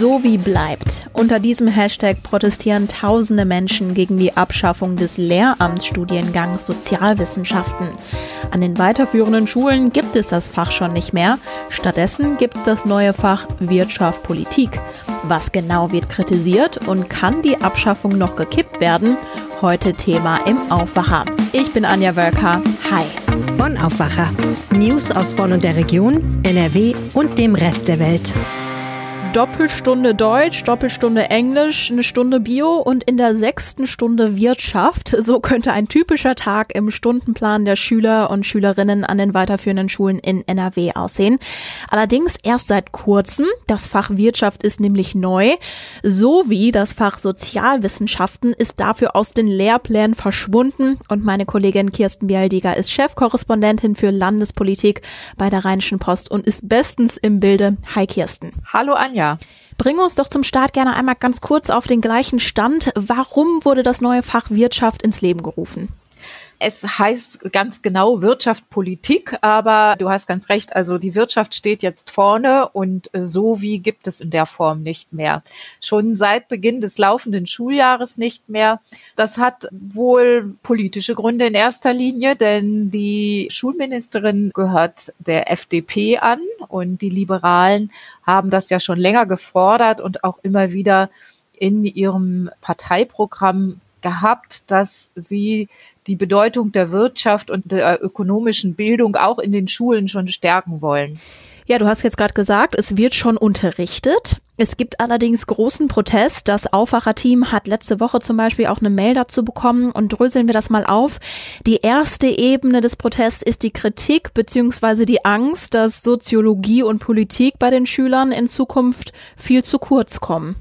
So wie bleibt. Unter diesem Hashtag protestieren tausende Menschen gegen die Abschaffung des Lehramtsstudiengangs Sozialwissenschaften. An den weiterführenden Schulen gibt es das Fach schon nicht mehr. Stattdessen gibt es das neue Fach Wirtschaft Politik. Was genau wird kritisiert und kann die Abschaffung noch gekippt werden? Heute Thema im Aufwacher. Ich bin Anja Wölker. Hi. Bonn Aufwacher. News aus Bonn und der Region, NRW und dem Rest der Welt. Doppelstunde Deutsch, Doppelstunde Englisch, eine Stunde Bio und in der sechsten Stunde Wirtschaft. So könnte ein typischer Tag im Stundenplan der Schüler und Schülerinnen an den weiterführenden Schulen in NRW aussehen. Allerdings erst seit kurzem. Das Fach Wirtschaft ist nämlich neu, sowie das Fach Sozialwissenschaften ist dafür aus den Lehrplänen verschwunden und meine Kollegin Kirsten Bialdiger ist Chefkorrespondentin für Landespolitik bei der Rheinischen Post und ist bestens im Bilde. Hi Kirsten. Hallo Anja. Ja. Bring uns doch zum Start gerne einmal ganz kurz auf den gleichen Stand. Warum wurde das neue Fach Wirtschaft ins Leben gerufen? Es heißt ganz genau Wirtschaft, Politik, aber du hast ganz recht, also die Wirtschaft steht jetzt vorne und so wie gibt es in der Form nicht mehr. Schon seit Beginn des laufenden Schuljahres nicht mehr. Das hat wohl politische Gründe in erster Linie, denn die Schulministerin gehört der FDP an und die Liberalen haben das ja schon länger gefordert und auch immer wieder in ihrem Parteiprogramm gehabt, dass sie die Bedeutung der Wirtschaft und der ökonomischen Bildung auch in den Schulen schon stärken wollen. Ja, du hast jetzt gerade gesagt, es wird schon unterrichtet. Es gibt allerdings großen Protest. Das Aufwacherteam hat letzte Woche zum Beispiel auch eine Mail dazu bekommen und dröseln wir das mal auf. Die erste Ebene des Protests ist die Kritik bzw. die Angst, dass Soziologie und Politik bei den Schülern in Zukunft viel zu kurz kommen.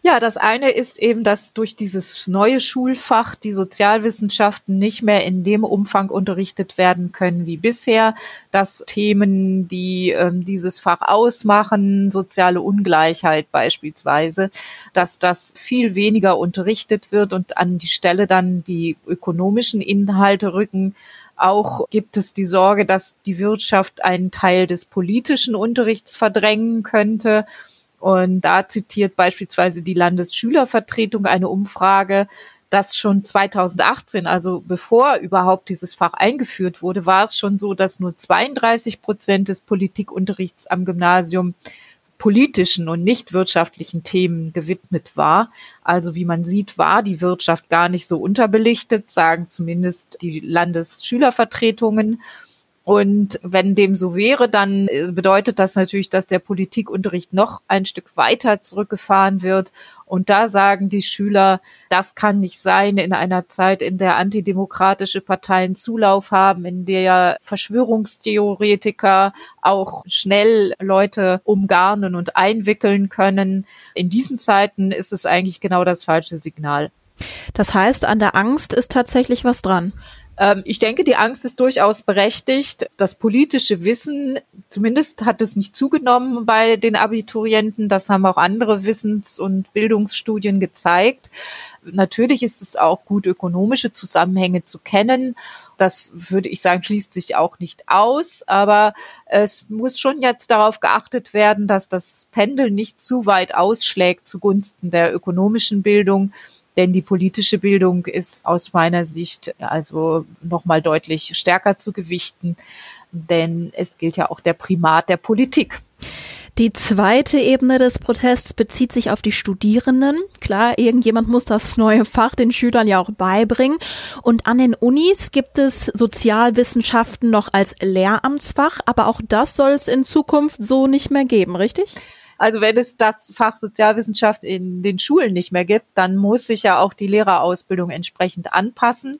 Ja, das eine ist eben, dass durch dieses neue Schulfach die Sozialwissenschaften nicht mehr in dem Umfang unterrichtet werden können wie bisher, dass Themen, die ähm, dieses Fach ausmachen, soziale Ungleichheit beispielsweise, dass das viel weniger unterrichtet wird und an die Stelle dann die ökonomischen Inhalte rücken. Auch gibt es die Sorge, dass die Wirtschaft einen Teil des politischen Unterrichts verdrängen könnte. Und da zitiert beispielsweise die Landesschülervertretung eine Umfrage, dass schon 2018, also bevor überhaupt dieses Fach eingeführt wurde, war es schon so, dass nur 32 Prozent des Politikunterrichts am Gymnasium politischen und nicht wirtschaftlichen Themen gewidmet war. Also wie man sieht, war die Wirtschaft gar nicht so unterbelichtet, sagen zumindest die Landesschülervertretungen. Und wenn dem so wäre, dann äh, bedeutet das natürlich, dass der Politikunterricht noch ein Stück weiter zurückgefahren wird. Und da sagen die Schüler, das kann nicht sein in einer Zeit, in der antidemokratische Parteien Zulauf haben, in der Verschwörungstheoretiker auch schnell Leute umgarnen und einwickeln können. In diesen Zeiten ist es eigentlich genau das falsche Signal. Das heißt, an der Angst ist tatsächlich was dran. Ähm, ich denke, die Angst ist durchaus berechtigt. Das politische Wissen, zumindest hat es nicht zugenommen bei den Abiturienten. Das haben auch andere Wissens- und Bildungsstudien gezeigt. Natürlich ist es auch gut, ökonomische Zusammenhänge zu kennen. Das würde ich sagen, schließt sich auch nicht aus. Aber es muss schon jetzt darauf geachtet werden, dass das Pendel nicht zu weit ausschlägt zugunsten der ökonomischen Bildung denn die politische Bildung ist aus meiner Sicht also nochmal deutlich stärker zu gewichten, denn es gilt ja auch der Primat der Politik. Die zweite Ebene des Protests bezieht sich auf die Studierenden. Klar, irgendjemand muss das neue Fach den Schülern ja auch beibringen. Und an den Unis gibt es Sozialwissenschaften noch als Lehramtsfach, aber auch das soll es in Zukunft so nicht mehr geben, richtig? Also wenn es das Fach Sozialwissenschaft in den Schulen nicht mehr gibt, dann muss sich ja auch die Lehrerausbildung entsprechend anpassen.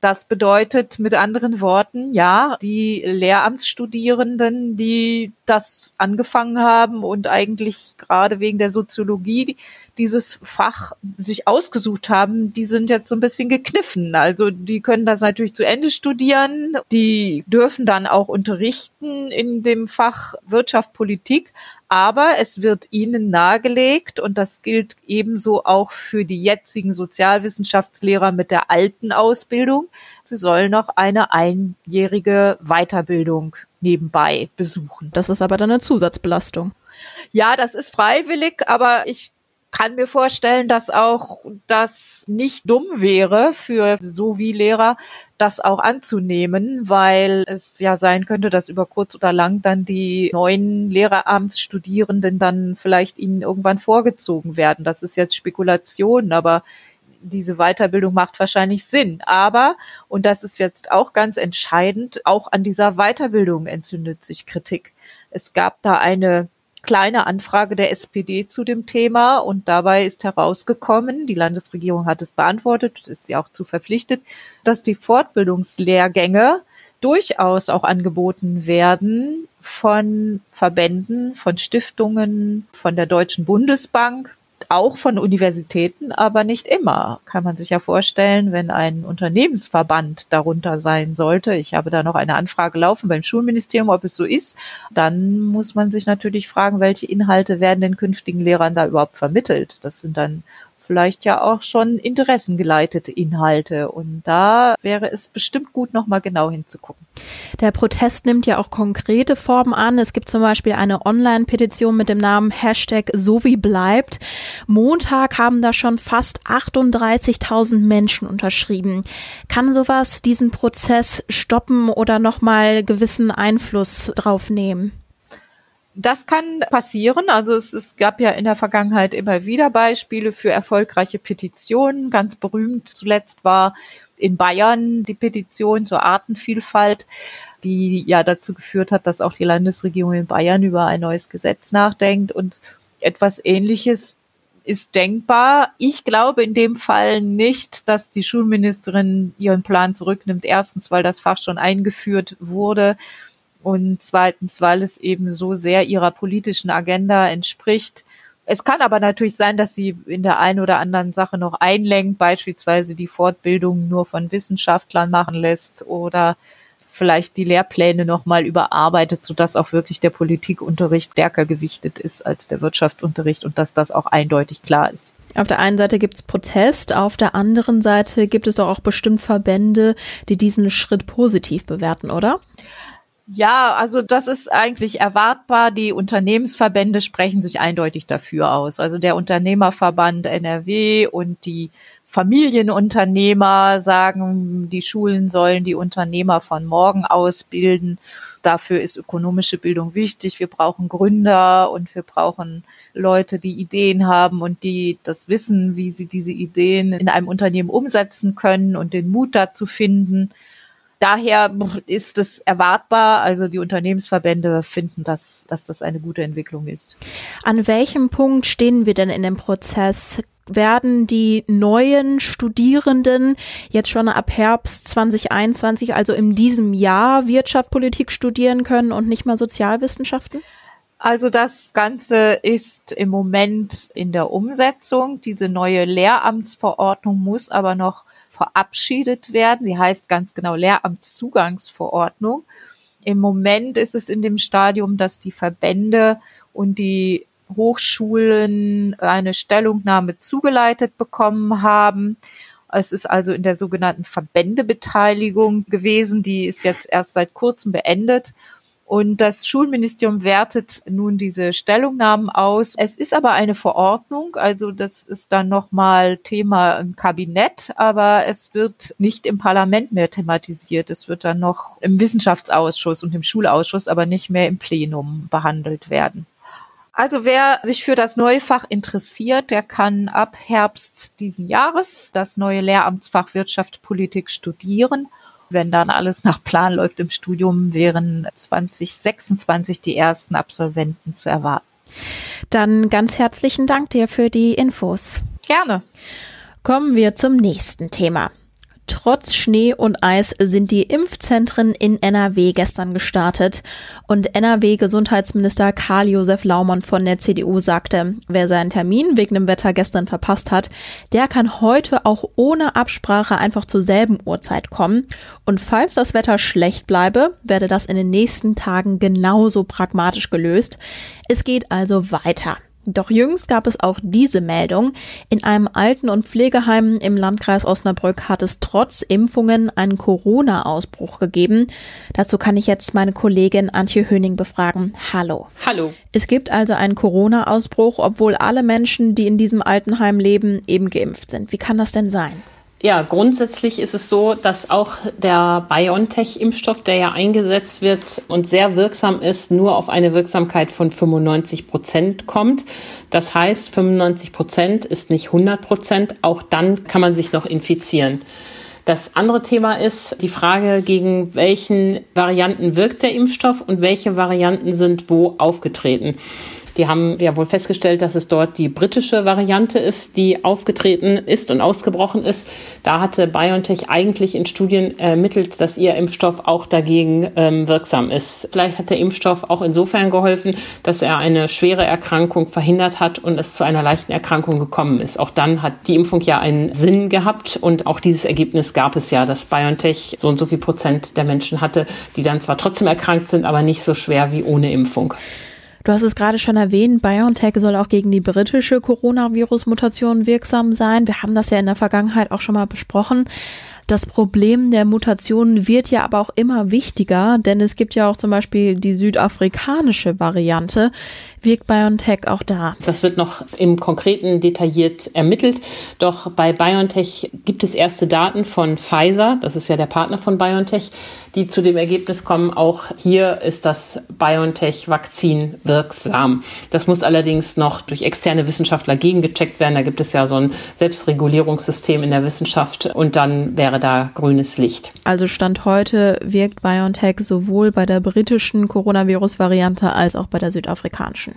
Das bedeutet mit anderen Worten, ja, die Lehramtsstudierenden, die das angefangen haben und eigentlich gerade wegen der Soziologie dieses Fach sich ausgesucht haben, die sind jetzt so ein bisschen gekniffen. Also die können das natürlich zu Ende studieren, die dürfen dann auch unterrichten in dem Fach Wirtschaft, Politik, aber es wird ihnen nahegelegt, und das gilt ebenso auch für die jetzigen Sozialwissenschaftslehrer mit der alten Ausbildung, sie sollen noch eine einjährige Weiterbildung nebenbei besuchen. Das ist aber dann eine Zusatzbelastung. Ja, das ist freiwillig, aber ich kann mir vorstellen, dass auch das nicht dumm wäre für so wie Lehrer, das auch anzunehmen, weil es ja sein könnte, dass über kurz oder lang dann die neuen Lehreramtsstudierenden dann vielleicht ihnen irgendwann vorgezogen werden. Das ist jetzt Spekulation, aber diese Weiterbildung macht wahrscheinlich Sinn. Aber, und das ist jetzt auch ganz entscheidend, auch an dieser Weiterbildung entzündet sich Kritik. Es gab da eine kleine Anfrage der SPD zu dem Thema und dabei ist herausgekommen, die Landesregierung hat es beantwortet, ist sie auch zu verpflichtet, dass die Fortbildungslehrgänge durchaus auch angeboten werden von Verbänden, von Stiftungen, von der Deutschen Bundesbank, auch von Universitäten, aber nicht immer. Kann man sich ja vorstellen, wenn ein Unternehmensverband darunter sein sollte. Ich habe da noch eine Anfrage laufen beim Schulministerium, ob es so ist. Dann muss man sich natürlich fragen, welche Inhalte werden den künftigen Lehrern da überhaupt vermittelt. Das sind dann vielleicht ja auch schon interessengeleitete Inhalte. Und da wäre es bestimmt gut, nochmal genau hinzugucken. Der Protest nimmt ja auch konkrete Formen an. Es gibt zum Beispiel eine Online-Petition mit dem Namen Hashtag so wie bleibt. Montag haben da schon fast 38.000 Menschen unterschrieben. Kann sowas diesen Prozess stoppen oder nochmal gewissen Einfluss drauf nehmen? Das kann passieren. Also es, es gab ja in der Vergangenheit immer wieder Beispiele für erfolgreiche Petitionen. Ganz berühmt zuletzt war in Bayern die Petition zur Artenvielfalt, die ja dazu geführt hat, dass auch die Landesregierung in Bayern über ein neues Gesetz nachdenkt und etwas Ähnliches ist denkbar. Ich glaube in dem Fall nicht, dass die Schulministerin ihren Plan zurücknimmt. Erstens, weil das Fach schon eingeführt wurde und zweitens, weil es eben so sehr ihrer politischen Agenda entspricht. Es kann aber natürlich sein, dass sie in der einen oder anderen Sache noch einlenkt, beispielsweise die Fortbildung nur von Wissenschaftlern machen lässt oder vielleicht die Lehrpläne nochmal überarbeitet, sodass auch wirklich der Politikunterricht stärker gewichtet ist als der Wirtschaftsunterricht und dass das auch eindeutig klar ist. Auf der einen Seite gibt es Protest, auf der anderen Seite gibt es auch bestimmt Verbände, die diesen Schritt positiv bewerten, oder? Ja, also das ist eigentlich erwartbar. Die Unternehmensverbände sprechen sich eindeutig dafür aus. Also der Unternehmerverband NRW und die Familienunternehmer sagen, die Schulen sollen die Unternehmer von morgen ausbilden. Dafür ist ökonomische Bildung wichtig. Wir brauchen Gründer und wir brauchen Leute, die Ideen haben und die das wissen, wie sie diese Ideen in einem Unternehmen umsetzen können und den Mut dazu finden. Daher ist es erwartbar, also die Unternehmensverbände finden, dass, dass das eine gute Entwicklung ist. An welchem Punkt stehen wir denn in dem Prozess? Werden die neuen Studierenden jetzt schon ab Herbst 2021, also in diesem Jahr, Wirtschaft, Politik studieren können und nicht mal Sozialwissenschaften? Also das Ganze ist im Moment in der Umsetzung. Diese neue Lehramtsverordnung muss aber noch verabschiedet werden. Sie heißt ganz genau Lehramtszugangsverordnung. Im Moment ist es in dem Stadium, dass die Verbände und die Hochschulen eine Stellungnahme zugeleitet bekommen haben. Es ist also in der sogenannten Verbändebeteiligung gewesen. Die ist jetzt erst seit kurzem beendet. Und das Schulministerium wertet nun diese Stellungnahmen aus. Es ist aber eine Verordnung, also das ist dann nochmal Thema im Kabinett, aber es wird nicht im Parlament mehr thematisiert. Es wird dann noch im Wissenschaftsausschuss und im Schulausschuss, aber nicht mehr im Plenum behandelt werden. Also wer sich für das neue Fach interessiert, der kann ab Herbst diesen Jahres das neue Lehramtsfach Wirtschaft Politik studieren. Wenn dann alles nach Plan läuft im Studium, wären 2026 die ersten Absolventen zu erwarten. Dann ganz herzlichen Dank dir für die Infos. Gerne. Kommen wir zum nächsten Thema. Trotz Schnee und Eis sind die Impfzentren in NRW gestern gestartet. Und NRW-Gesundheitsminister Karl-Josef Laumann von der CDU sagte, wer seinen Termin wegen dem Wetter gestern verpasst hat, der kann heute auch ohne Absprache einfach zur selben Uhrzeit kommen. Und falls das Wetter schlecht bleibe, werde das in den nächsten Tagen genauso pragmatisch gelöst. Es geht also weiter. Doch jüngst gab es auch diese Meldung. In einem Alten- und Pflegeheim im Landkreis Osnabrück hat es trotz Impfungen einen Corona-Ausbruch gegeben. Dazu kann ich jetzt meine Kollegin Antje Höning befragen. Hallo. Hallo. Es gibt also einen Corona-Ausbruch, obwohl alle Menschen, die in diesem Altenheim leben, eben geimpft sind. Wie kann das denn sein? Ja, grundsätzlich ist es so, dass auch der BioNTech-Impfstoff, der ja eingesetzt wird und sehr wirksam ist, nur auf eine Wirksamkeit von 95 Prozent kommt. Das heißt, 95 Prozent ist nicht 100 Prozent. Auch dann kann man sich noch infizieren. Das andere Thema ist die Frage, gegen welchen Varianten wirkt der Impfstoff und welche Varianten sind wo aufgetreten. Die haben ja wohl festgestellt, dass es dort die britische Variante ist, die aufgetreten ist und ausgebrochen ist. Da hatte BioNTech eigentlich in Studien ermittelt, dass ihr Impfstoff auch dagegen ähm, wirksam ist. Vielleicht hat der Impfstoff auch insofern geholfen, dass er eine schwere Erkrankung verhindert hat und es zu einer leichten Erkrankung gekommen ist. Auch dann hat die Impfung ja einen Sinn gehabt und auch dieses Ergebnis gab es ja, dass BioNTech so und so viel Prozent der Menschen hatte, die dann zwar trotzdem erkrankt sind, aber nicht so schwer wie ohne Impfung. Du hast es gerade schon erwähnt, BioNTech soll auch gegen die britische Coronavirus-Mutation wirksam sein. Wir haben das ja in der Vergangenheit auch schon mal besprochen. Das Problem der Mutationen wird ja aber auch immer wichtiger, denn es gibt ja auch zum Beispiel die südafrikanische Variante. Wirkt BioNTech auch da? Das wird noch im Konkreten detailliert ermittelt. Doch bei BioNTech gibt es erste Daten von Pfizer, das ist ja der Partner von BioNTech, die zu dem Ergebnis kommen, auch hier ist das BioNTech-Vakzin wirksam. Das muss allerdings noch durch externe Wissenschaftler gegengecheckt werden. Da gibt es ja so ein Selbstregulierungssystem in der Wissenschaft und dann wäre da grünes Licht. Also Stand heute wirkt BioNTech sowohl bei der britischen Coronavirus-Variante als auch bei der südafrikanischen.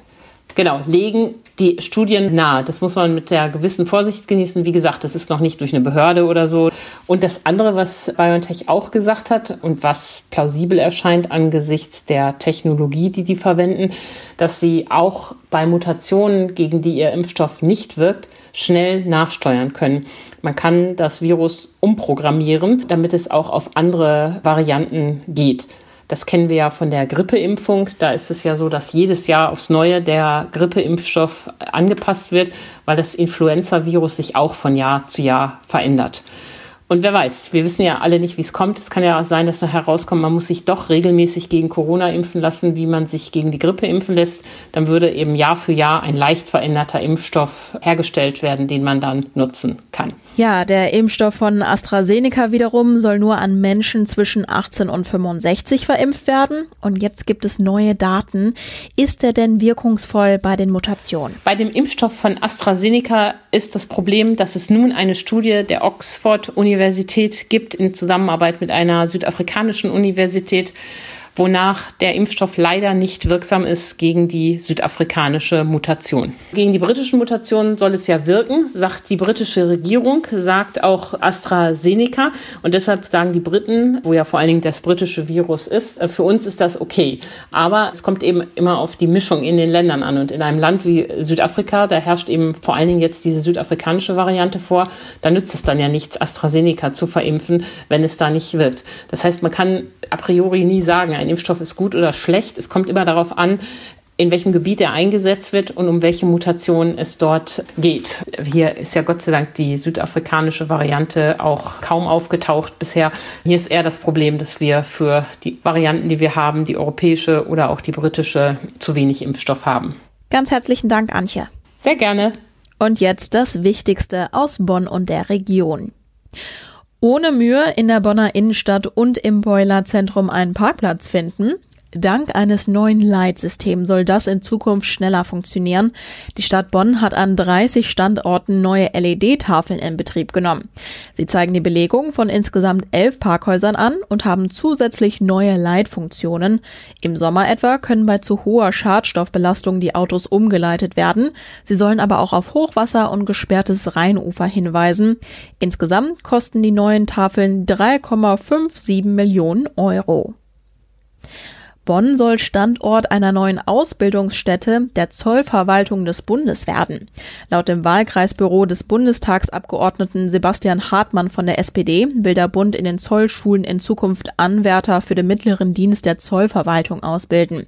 Genau, legen die Studien nahe. Das muss man mit der gewissen Vorsicht genießen. Wie gesagt, das ist noch nicht durch eine Behörde oder so. Und das andere, was BioNTech auch gesagt hat und was plausibel erscheint angesichts der Technologie, die die verwenden, dass sie auch bei Mutationen, gegen die ihr Impfstoff nicht wirkt, schnell nachsteuern können. Man kann das Virus umprogrammieren, damit es auch auf andere Varianten geht. Das kennen wir ja von der Grippeimpfung. Da ist es ja so, dass jedes Jahr aufs Neue der Grippeimpfstoff angepasst wird, weil das Influenza-Virus sich auch von Jahr zu Jahr verändert. Und wer weiß, wir wissen ja alle nicht, wie es kommt. Es kann ja sein, dass nachher rauskommt, man muss sich doch regelmäßig gegen Corona impfen lassen, wie man sich gegen die Grippe impfen lässt. Dann würde eben Jahr für Jahr ein leicht veränderter Impfstoff hergestellt werden, den man dann nutzen kann. Ja, der Impfstoff von AstraZeneca wiederum soll nur an Menschen zwischen 18 und 65 verimpft werden. Und jetzt gibt es neue Daten. Ist er denn wirkungsvoll bei den Mutationen? Bei dem Impfstoff von AstraZeneca ist das Problem, dass es nun eine Studie der Oxford-Universität gibt in Zusammenarbeit mit einer südafrikanischen Universität, wonach der Impfstoff leider nicht wirksam ist gegen die südafrikanische Mutation. Gegen die britischen Mutationen soll es ja wirken, sagt die britische Regierung, sagt auch AstraZeneca. Und deshalb sagen die Briten, wo ja vor allen Dingen das britische Virus ist, äh, für uns ist das okay. Aber es kommt eben immer auf die Mischung in den Ländern an. Und in einem Land wie Südafrika, da herrscht eben vor allen Dingen jetzt diese südafrikanische Variante vor, da nützt es dann ja nichts, AstraZeneca zu verimpfen, wenn es da nicht wirkt. Das heißt, man kann a priori nie sagen, ein Impfstoff ist gut oder schlecht. Es kommt immer darauf an, in welchem Gebiet er eingesetzt wird und um welche Mutation es dort geht. Hier ist ja Gott sei Dank die südafrikanische Variante auch kaum aufgetaucht bisher. Hier ist eher das Problem, dass wir für die Varianten, die wir haben, die europäische oder auch die britische, zu wenig Impfstoff haben. Ganz herzlichen Dank, Antje. Sehr gerne. Und jetzt das Wichtigste aus Bonn und der Region ohne Mühe in der Bonner Innenstadt und im Boilerzentrum einen Parkplatz finden. Dank eines neuen Leitsystems soll das in Zukunft schneller funktionieren. Die Stadt Bonn hat an 30 Standorten neue LED-Tafeln in Betrieb genommen. Sie zeigen die Belegung von insgesamt elf Parkhäusern an und haben zusätzlich neue Leitfunktionen. Im Sommer etwa können bei zu hoher Schadstoffbelastung die Autos umgeleitet werden. Sie sollen aber auch auf Hochwasser und gesperrtes Rheinufer hinweisen. Insgesamt kosten die neuen Tafeln 3,57 Millionen Euro. Bonn soll Standort einer neuen Ausbildungsstätte der Zollverwaltung des Bundes werden. Laut dem Wahlkreisbüro des Bundestagsabgeordneten Sebastian Hartmann von der SPD will der Bund in den Zollschulen in Zukunft Anwärter für den mittleren Dienst der Zollverwaltung ausbilden.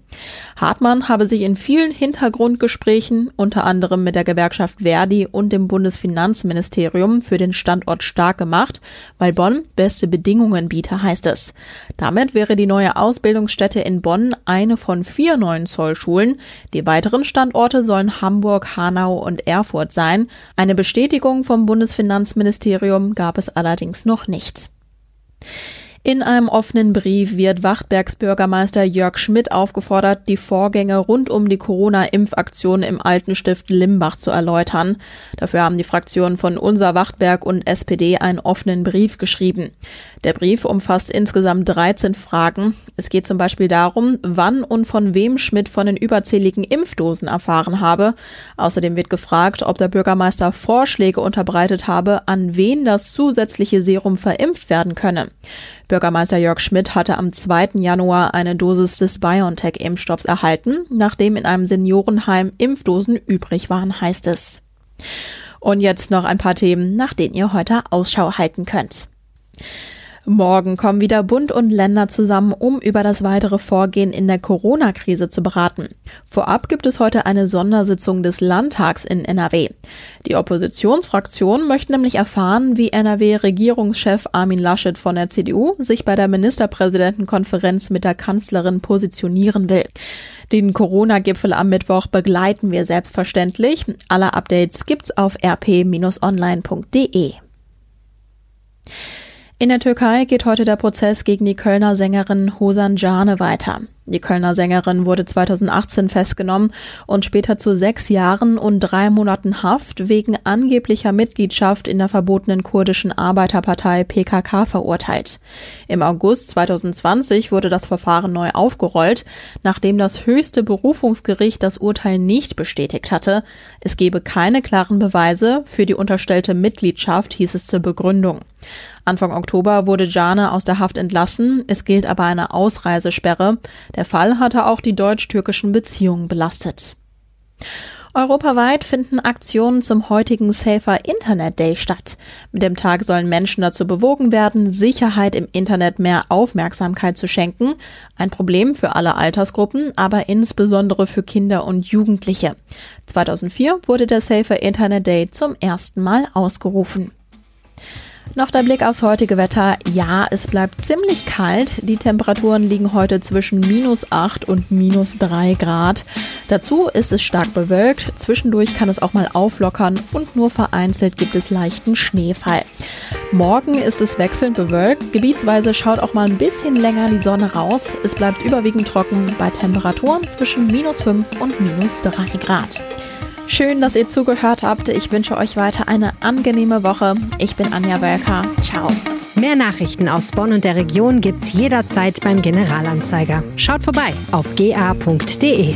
Hartmann habe sich in vielen Hintergrundgesprächen, unter anderem mit der Gewerkschaft Verdi und dem Bundesfinanzministerium, für den Standort stark gemacht, weil Bonn beste Bedingungen biete, heißt es. Damit wäre die neue Ausbildungsstätte in Bonn eine von vier neuen Zollschulen. Die weiteren Standorte sollen Hamburg, Hanau und Erfurt sein. Eine Bestätigung vom Bundesfinanzministerium gab es allerdings noch nicht. In einem offenen Brief wird Wachtbergs Bürgermeister Jörg Schmidt aufgefordert, die Vorgänge rund um die Corona-Impfaktion im alten Stift Limbach zu erläutern. Dafür haben die Fraktionen von Unser Wachtberg und SPD einen offenen Brief geschrieben. Der Brief umfasst insgesamt 13 Fragen. Es geht zum Beispiel darum, wann und von wem Schmidt von den überzähligen Impfdosen erfahren habe. Außerdem wird gefragt, ob der Bürgermeister Vorschläge unterbreitet habe, an wen das zusätzliche Serum verimpft werden könne. Bürgermeister Jörg Schmidt hatte am 2. Januar eine Dosis des BioNTech-Impfstoffs erhalten, nachdem in einem Seniorenheim Impfdosen übrig waren, heißt es. Und jetzt noch ein paar Themen, nach denen ihr heute Ausschau halten könnt. Morgen kommen wieder Bund und Länder zusammen, um über das weitere Vorgehen in der Corona-Krise zu beraten. Vorab gibt es heute eine Sondersitzung des Landtags in NRW. Die Oppositionsfraktionen möchten nämlich erfahren, wie NRW-Regierungschef Armin Laschet von der CDU sich bei der Ministerpräsidentenkonferenz mit der Kanzlerin positionieren will. Den Corona-Gipfel am Mittwoch begleiten wir selbstverständlich. Alle Updates gibt's auf rp-online.de. In der Türkei geht heute der Prozess gegen die Kölner Sängerin Hosan Jane weiter. Die Kölner Sängerin wurde 2018 festgenommen und später zu sechs Jahren und drei Monaten Haft wegen angeblicher Mitgliedschaft in der verbotenen kurdischen Arbeiterpartei PKK verurteilt. Im August 2020 wurde das Verfahren neu aufgerollt, nachdem das höchste Berufungsgericht das Urteil nicht bestätigt hatte. Es gebe keine klaren Beweise für die unterstellte Mitgliedschaft, hieß es zur Begründung. Anfang Oktober wurde Jane aus der Haft entlassen. Es gilt aber eine Ausreisesperre. Der Fall hatte auch die deutsch-türkischen Beziehungen belastet. Europaweit finden Aktionen zum heutigen Safer Internet Day statt. Mit dem Tag sollen Menschen dazu bewogen werden, Sicherheit im Internet mehr Aufmerksamkeit zu schenken. Ein Problem für alle Altersgruppen, aber insbesondere für Kinder und Jugendliche. 2004 wurde der Safer Internet Day zum ersten Mal ausgerufen. Noch der Blick aufs heutige Wetter. Ja, es bleibt ziemlich kalt. Die Temperaturen liegen heute zwischen minus 8 und minus 3 Grad. Dazu ist es stark bewölkt. Zwischendurch kann es auch mal auflockern und nur vereinzelt gibt es leichten Schneefall. Morgen ist es wechselnd bewölkt. Gebietsweise schaut auch mal ein bisschen länger die Sonne raus. Es bleibt überwiegend trocken bei Temperaturen zwischen minus 5 und minus 3 Grad. Schön, dass ihr zugehört habt. Ich wünsche euch weiter eine angenehme Woche. Ich bin Anja Wölker. Ciao. Mehr Nachrichten aus Bonn und der Region gibt's jederzeit beim Generalanzeiger. Schaut vorbei auf ga.de.